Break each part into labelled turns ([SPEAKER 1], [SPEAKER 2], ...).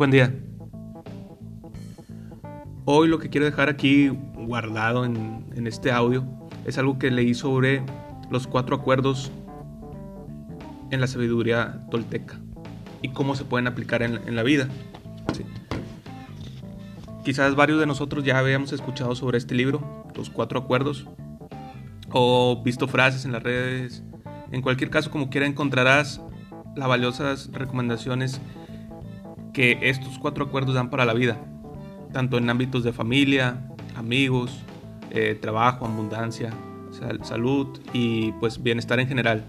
[SPEAKER 1] Buen día. Hoy lo que quiero dejar aquí guardado en, este audio es algo que leí sobre los cuatro acuerdos en la sabiduría tolteca y cómo se pueden aplicar en, la vida. Quizás varios de nosotros ya habíamos escuchado sobre este libro, los cuatro acuerdos, o visto frases en las redes. En cualquier caso, como quiera, encontrarás las valiosas recomendaciones estos cuatro acuerdos dan para la vida, tanto en ámbitos de familia, amigos, eh, trabajo, abundancia, salud y pues bienestar en general.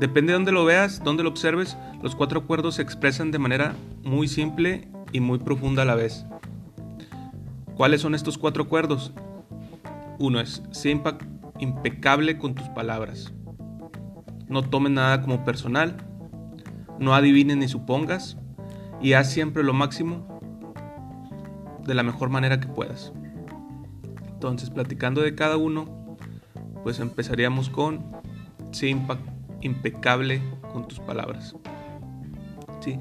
[SPEAKER 1] Depende de dónde lo veas, dónde lo observes, los cuatro acuerdos se expresan de manera muy simple y muy profunda a la vez. ¿Cuáles son estos cuatro acuerdos? Uno es, sé impecable con tus palabras. No tomes nada como personal no adivines ni supongas y haz siempre lo máximo de la mejor manera que puedas. Entonces, platicando de cada uno, pues empezaríamos con sé impecable con tus palabras. Sí.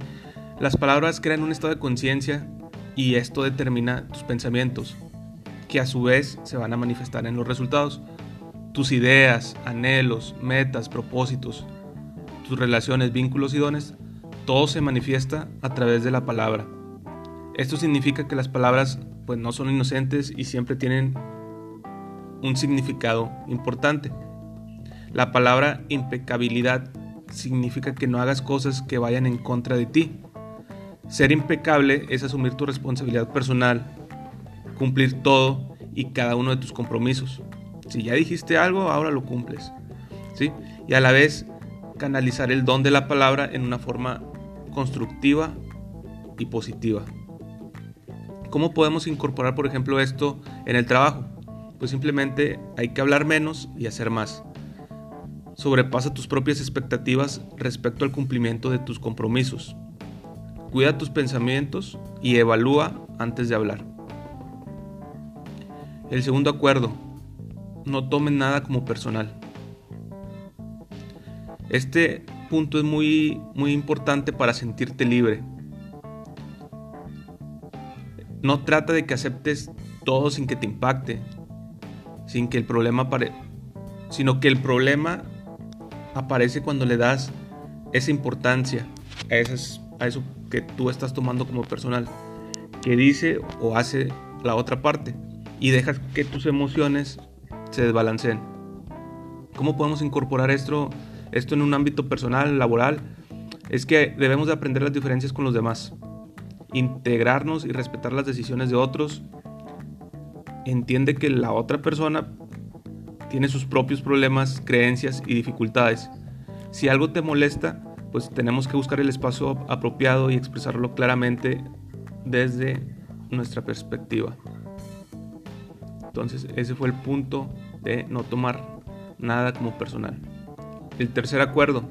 [SPEAKER 1] Las palabras crean un estado de conciencia y esto determina tus pensamientos, que a su vez se van a manifestar en los resultados. Tus ideas, anhelos, metas, propósitos, relaciones, vínculos y dones, todo se manifiesta a través de la palabra. Esto significa que las palabras pues no son inocentes y siempre tienen un significado importante. La palabra impecabilidad significa que no hagas cosas que vayan en contra de ti. Ser impecable es asumir tu responsabilidad personal, cumplir todo y cada uno de tus compromisos. Si ya dijiste algo, ahora lo cumples. ¿sí? Y a la vez canalizar el don de la palabra en una forma constructiva y positiva. ¿Cómo podemos incorporar, por ejemplo, esto en el trabajo? Pues simplemente hay que hablar menos y hacer más. Sobrepasa tus propias expectativas respecto al cumplimiento de tus compromisos. Cuida tus pensamientos y evalúa antes de hablar. El segundo acuerdo, no tomen nada como personal. Este punto es muy, muy importante para sentirte libre. No trata de que aceptes todo sin que te impacte, sin que el problema apare sino que el problema aparece cuando le das esa importancia a, a eso que tú estás tomando como personal, que dice o hace la otra parte, y dejas que tus emociones se desbalanceen. ¿Cómo podemos incorporar esto esto en un ámbito personal, laboral, es que debemos de aprender las diferencias con los demás, integrarnos y respetar las decisiones de otros. Entiende que la otra persona tiene sus propios problemas, creencias y dificultades. Si algo te molesta, pues tenemos que buscar el espacio apropiado y expresarlo claramente desde nuestra perspectiva. Entonces ese fue el punto de no tomar nada como personal. El tercer acuerdo,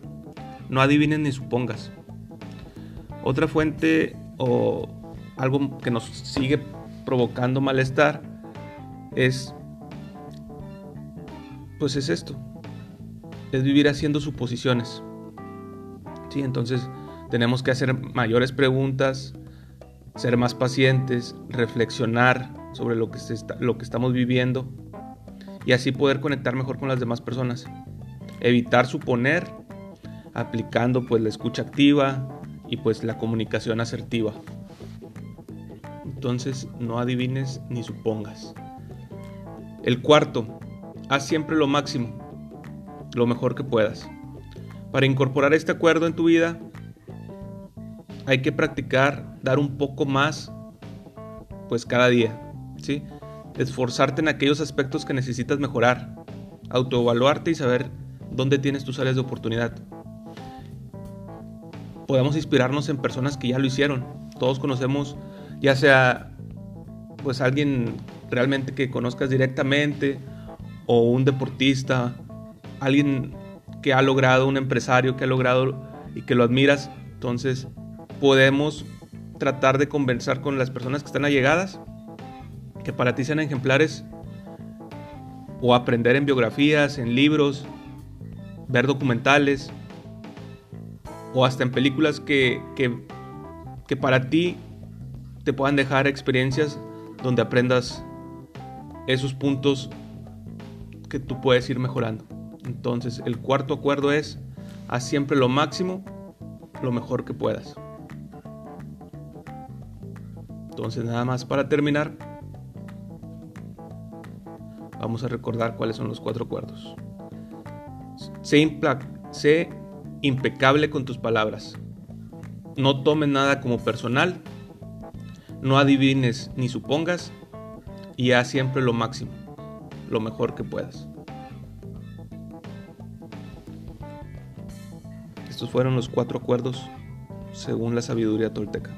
[SPEAKER 1] no adivines ni supongas. Otra fuente o algo que nos sigue provocando malestar es pues es esto. Es vivir haciendo suposiciones. Sí, entonces tenemos que hacer mayores preguntas, ser más pacientes, reflexionar sobre lo que, lo que estamos viviendo y así poder conectar mejor con las demás personas evitar suponer, aplicando pues la escucha activa y pues la comunicación asertiva. Entonces no adivines ni supongas. El cuarto, haz siempre lo máximo, lo mejor que puedas. Para incorporar este acuerdo en tu vida, hay que practicar dar un poco más pues cada día, ¿sí? Esforzarte en aquellos aspectos que necesitas mejorar, autoevaluarte y saber dónde tienes tus áreas de oportunidad. Podemos inspirarnos en personas que ya lo hicieron. Todos conocemos, ya sea pues alguien realmente que conozcas directamente o un deportista, alguien que ha logrado, un empresario que ha logrado y que lo admiras. Entonces podemos tratar de conversar con las personas que están allegadas, que para ti sean ejemplares, o aprender en biografías, en libros, ver documentales o hasta en películas que, que para ti te puedan dejar experiencias donde aprendas esos puntos que tú puedes ir mejorando. Entonces, el cuarto acuerdo es, haz siempre lo máximo, lo mejor que puedas. Entonces, nada más para terminar, vamos a recordar cuáles son los cuatro acuerdos. Sé, impecable con tus palabras. No tomes nada como personal. No adivines ni supongas. Y haz siempre lo máximo, lo mejor que puedas. Estos fueron los cuatro acuerdos según la sabiduría tolteca.